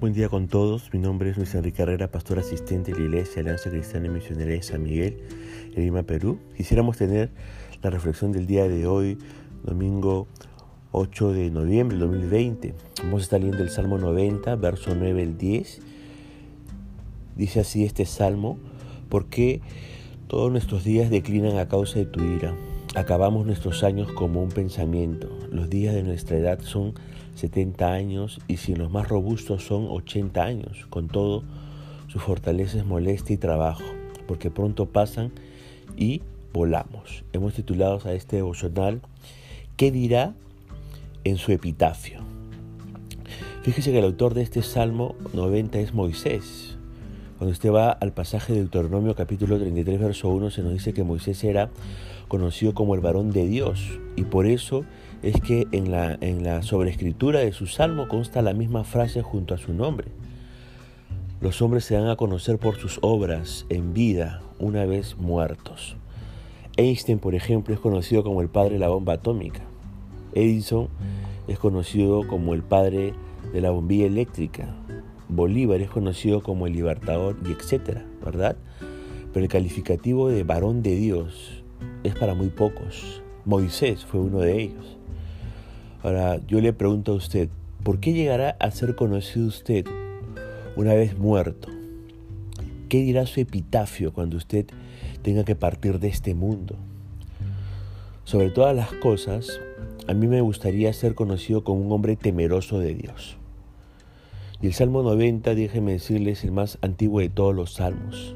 Buen día con todos. Mi nombre es Luis Enrique Herrera, pastor asistente de la Iglesia Alianza Cristiana y Misionera de San Miguel, en Lima, Perú. Quisiéramos tener la reflexión del día de hoy, domingo 8 de noviembre del 2020. Vamos a estar leyendo el Salmo 90, verso 9 al 10. Dice así este salmo, porque todos nuestros días declinan a causa de tu ira. Acabamos nuestros años como un pensamiento. Los días de nuestra edad son 70 años y si los más robustos son 80 años. Con todo, su fortaleza es molestia y trabajo, porque pronto pasan y volamos. Hemos titulado a este devocional ¿Qué dirá en su epitafio? Fíjese que el autor de este Salmo 90 es Moisés. Cuando usted va al pasaje de Deuteronomio capítulo 33, verso 1, se nos dice que Moisés era conocido como el varón de Dios y por eso es que en la, en la de su salmo consta la misma frase junto a su nombre. Los hombres se dan a conocer por sus obras en vida una vez muertos. Einstein, por ejemplo, es conocido como el padre de la bomba atómica. Edison es conocido como el padre de la bombilla eléctrica. Bolívar es conocido como el libertador y etcétera, ¿verdad? Pero el calificativo de varón de Dios es para muy pocos. Moisés fue uno de ellos. Ahora, yo le pregunto a usted, ¿por qué llegará a ser conocido usted una vez muerto? ¿Qué dirá su epitafio cuando usted tenga que partir de este mundo? Sobre todas las cosas, a mí me gustaría ser conocido como un hombre temeroso de Dios. Y el Salmo 90, déjeme decirles, es el más antiguo de todos los salmos.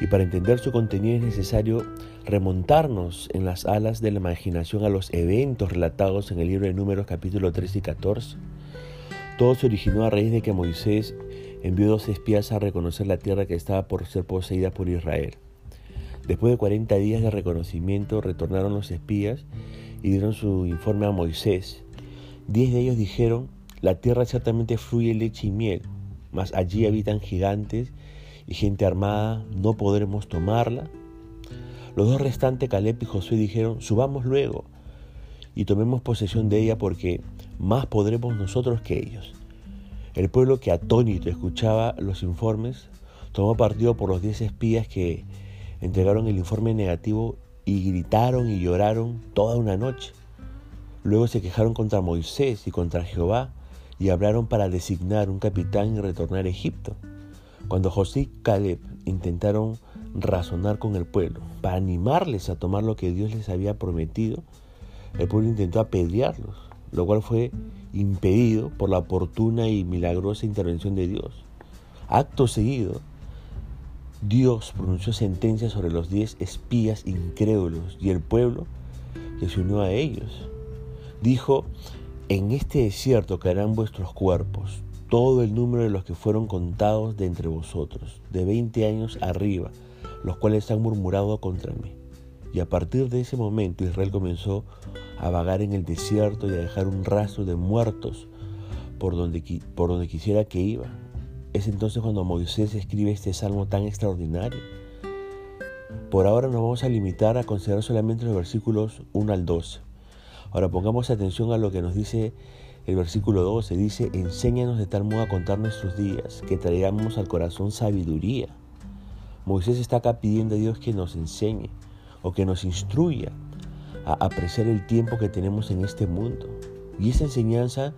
Y para entender su contenido es necesario remontarnos en las alas de la imaginación a los eventos relatados en el libro de Números capítulo 13 y 14. Todo se originó a raíz de que Moisés envió dos espías a reconocer la tierra que estaba por ser poseída por Israel. Después de 40 días de reconocimiento retornaron los espías y dieron su informe a Moisés. Diez de ellos dijeron, la tierra ciertamente fluye leche y miel, mas allí habitan gigantes y gente armada, no podremos tomarla los dos restantes, Caleb y Josué, dijeron, subamos luego y tomemos posesión de ella porque más podremos nosotros que ellos. El pueblo que atónito escuchaba los informes tomó partido por los diez espías que entregaron el informe negativo y gritaron y lloraron toda una noche. Luego se quejaron contra Moisés y contra Jehová y hablaron para designar un capitán y retornar a Egipto. Cuando José y Caleb intentaron razonar con el pueblo, para animarles a tomar lo que Dios les había prometido, el pueblo intentó apedrearlos, lo cual fue impedido por la oportuna y milagrosa intervención de Dios. Acto seguido, Dios pronunció sentencia sobre los diez espías incrédulos y el pueblo que se unió a ellos. Dijo, en este desierto caerán vuestros cuerpos, todo el número de los que fueron contados de entre vosotros, de veinte años arriba, los cuales han murmurado contra mí. Y a partir de ese momento Israel comenzó a vagar en el desierto y a dejar un rastro de muertos por donde, por donde quisiera que iba. Es entonces cuando Moisés escribe este salmo tan extraordinario. Por ahora nos vamos a limitar a considerar solamente los versículos 1 al 12. Ahora pongamos atención a lo que nos dice el versículo 12. Dice, enséñanos de tal modo a contar nuestros días, que traigamos al corazón sabiduría. Moisés está acá pidiendo a Dios que nos enseñe o que nos instruya a apreciar el tiempo que tenemos en este mundo. Y esa enseñanza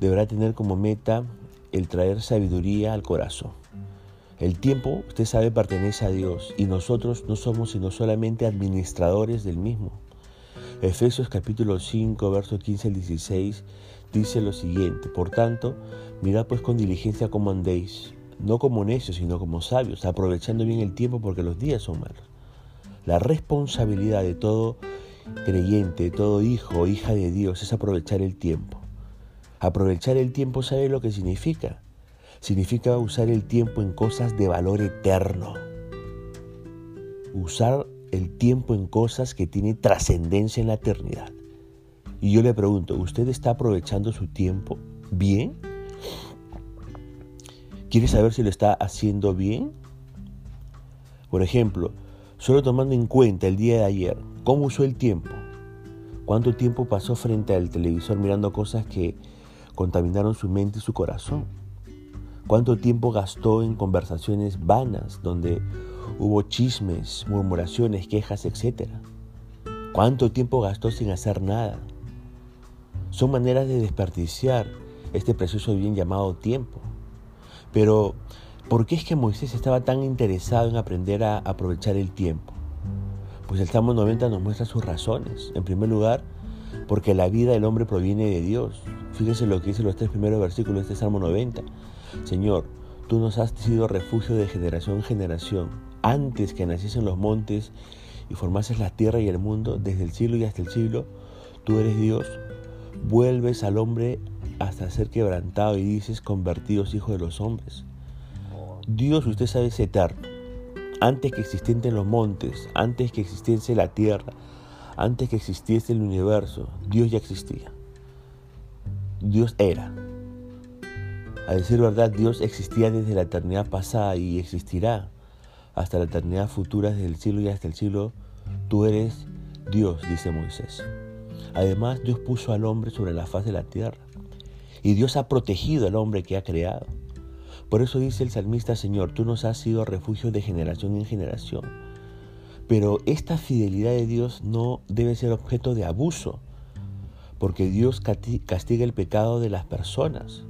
deberá tener como meta el traer sabiduría al corazón. El tiempo, usted sabe, pertenece a Dios y nosotros no somos sino solamente administradores del mismo. Efesios capítulo 5, versos 15 al 16 dice lo siguiente, por tanto, mirad pues con diligencia cómo andéis no como necios, sino como sabios, aprovechando bien el tiempo porque los días son malos. La responsabilidad de todo creyente, de todo hijo o hija de Dios es aprovechar el tiempo. Aprovechar el tiempo, ¿sabe lo que significa? Significa usar el tiempo en cosas de valor eterno. Usar el tiempo en cosas que tienen trascendencia en la eternidad. Y yo le pregunto, ¿usted está aprovechando su tiempo bien? ¿Quiere saber si lo está haciendo bien? Por ejemplo, solo tomando en cuenta el día de ayer, ¿cómo usó el tiempo? ¿Cuánto tiempo pasó frente al televisor mirando cosas que contaminaron su mente y su corazón? ¿Cuánto tiempo gastó en conversaciones vanas donde hubo chismes, murmuraciones, quejas, etcétera? ¿Cuánto tiempo gastó sin hacer nada? Son maneras de desperdiciar este precioso bien llamado tiempo. Pero, ¿por qué es que Moisés estaba tan interesado en aprender a aprovechar el tiempo? Pues el Salmo 90 nos muestra sus razones. En primer lugar, porque la vida del hombre proviene de Dios. Fíjense lo que dice los tres primeros versículos de este Salmo 90. Señor, tú nos has sido refugio de generación en generación. Antes que naciesen los montes y formases la tierra y el mundo, desde el siglo y hasta el siglo, tú eres Dios vuelves al hombre hasta ser quebrantado y dices convertidos hijos de los hombres. Dios, usted sabe, es eterno. Antes que existiesen los montes, antes que existiese la tierra, antes que existiese el universo, Dios ya existía. Dios era. A decir verdad, Dios existía desde la eternidad pasada y existirá hasta la eternidad futura, desde el cielo y hasta el cielo. Tú eres Dios, dice Moisés. Además, Dios puso al hombre sobre la faz de la tierra. Y Dios ha protegido al hombre que ha creado. Por eso dice el salmista, Señor, tú nos has sido refugio de generación en generación. Pero esta fidelidad de Dios no debe ser objeto de abuso, porque Dios castiga el pecado de las personas.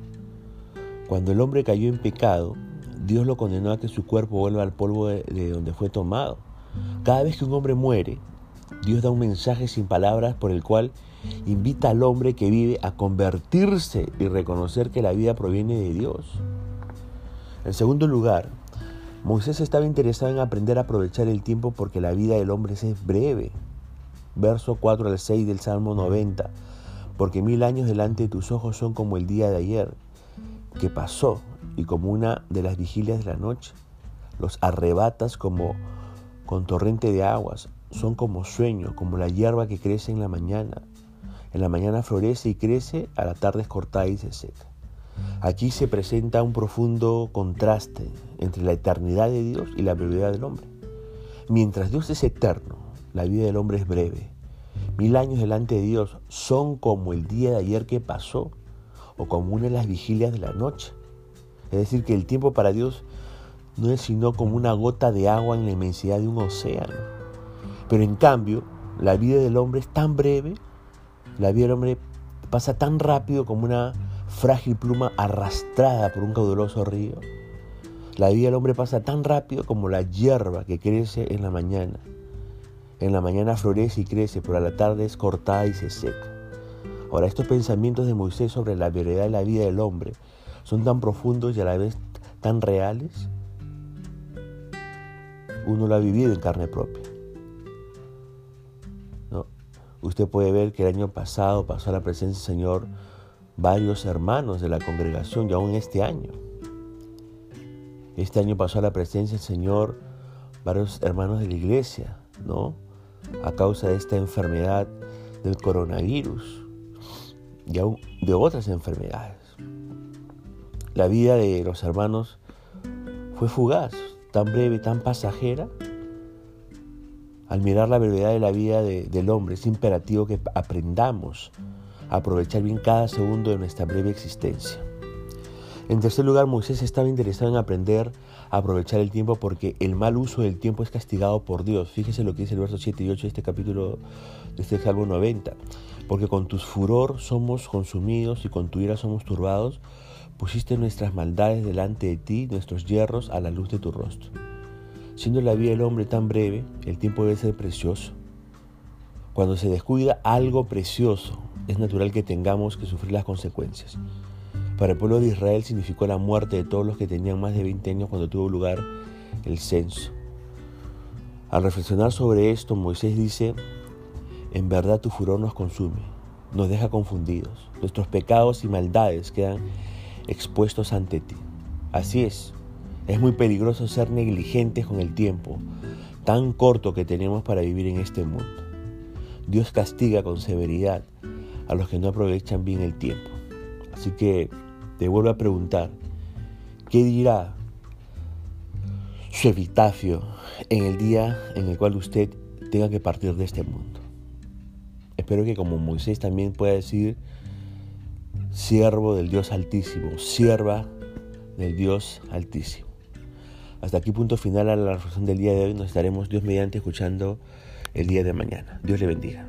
Cuando el hombre cayó en pecado, Dios lo condenó a que su cuerpo vuelva al polvo de, donde fue tomado. Cada vez que un hombre muere, Dios da un mensaje sin palabras por el cual invita al hombre que vive a convertirse y reconocer que la vida proviene de Dios. En segundo lugar, Moisés estaba interesado en aprender a aprovechar el tiempo porque la vida del hombre es breve. Verso 4 al 6 del Salmo 90. Porque mil años delante de tus ojos son como el día de ayer, que pasó, y como una de las vigilias de la noche. Los arrebatas como con torrente de aguas son como sueños, como la hierba que crece en la mañana. En la mañana florece y crece, a la tarde es cortada y se seca. Aquí se presenta un profundo contraste entre la eternidad de Dios y la brevedad del hombre. Mientras Dios es eterno, la vida del hombre es breve. Mil años delante de Dios son como el día de ayer que pasó o como una de las vigilias de la noche. Es decir, que el tiempo para Dios no es sino como una gota de agua en la inmensidad de un océano. Pero en cambio, la vida del hombre es tan breve, la vida del hombre pasa tan rápido como una frágil pluma arrastrada por un caudaloso río. La vida del hombre pasa tan rápido como la hierba que crece en la mañana. En la mañana florece y crece, pero a la tarde es cortada y se seca. Ahora, estos pensamientos de Moisés sobre la veredad de la vida del hombre son tan profundos y a la vez tan reales. Uno lo ha vivido en carne propia. Usted puede ver que el año pasado pasó a la presencia del Señor varios hermanos de la congregación y aún este año. Este año pasó a la presencia del Señor varios hermanos de la iglesia, ¿no? A causa de esta enfermedad del coronavirus y aún de otras enfermedades. La vida de los hermanos fue fugaz, tan breve, tan pasajera, al mirar la brevedad de la vida del hombre, es imperativo que aprendamos a aprovechar bien cada segundo de nuestra breve existencia. En tercer lugar, Moisés estaba interesado en aprender a aprovechar el tiempo porque el mal uso del tiempo es castigado por Dios. Fíjese lo que dice el verso 7 y 8 de este capítulo, de este Salmo 90. Porque con tu furor somos consumidos y con tu ira somos turbados, pusiste nuestras maldades delante de ti, nuestros hierros a la luz de tu rostro. Siendo la vida del hombre tan breve, el tiempo debe ser precioso. Cuando se descuida algo precioso, es natural que tengamos que sufrir las consecuencias. Para el pueblo de Israel significó la muerte de todos los que tenían más de 20 años cuando tuvo lugar el censo. Al reflexionar sobre esto, Moisés dice, en verdad tu furor nos consume, nos deja confundidos, nuestros pecados y maldades quedan expuestos ante ti. Así es, es muy peligroso ser negligentes con el tiempo tan corto que tenemos para vivir en este mundo. Dios castiga con severidad a los que no aprovechan bien el tiempo. Así que te vuelvo a preguntar, ¿qué dirá su epitafio en el día en el cual usted tenga que partir de este mundo? Espero que como Moisés también pueda decir, siervo del Dios Altísimo, sierva del Dios Altísimo. Hasta aquí punto final a la reflexión del día de hoy. Nos estaremos Dios mediante escuchando el día de mañana. Dios le bendiga.